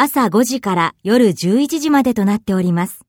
朝5時から夜11時までとなっております。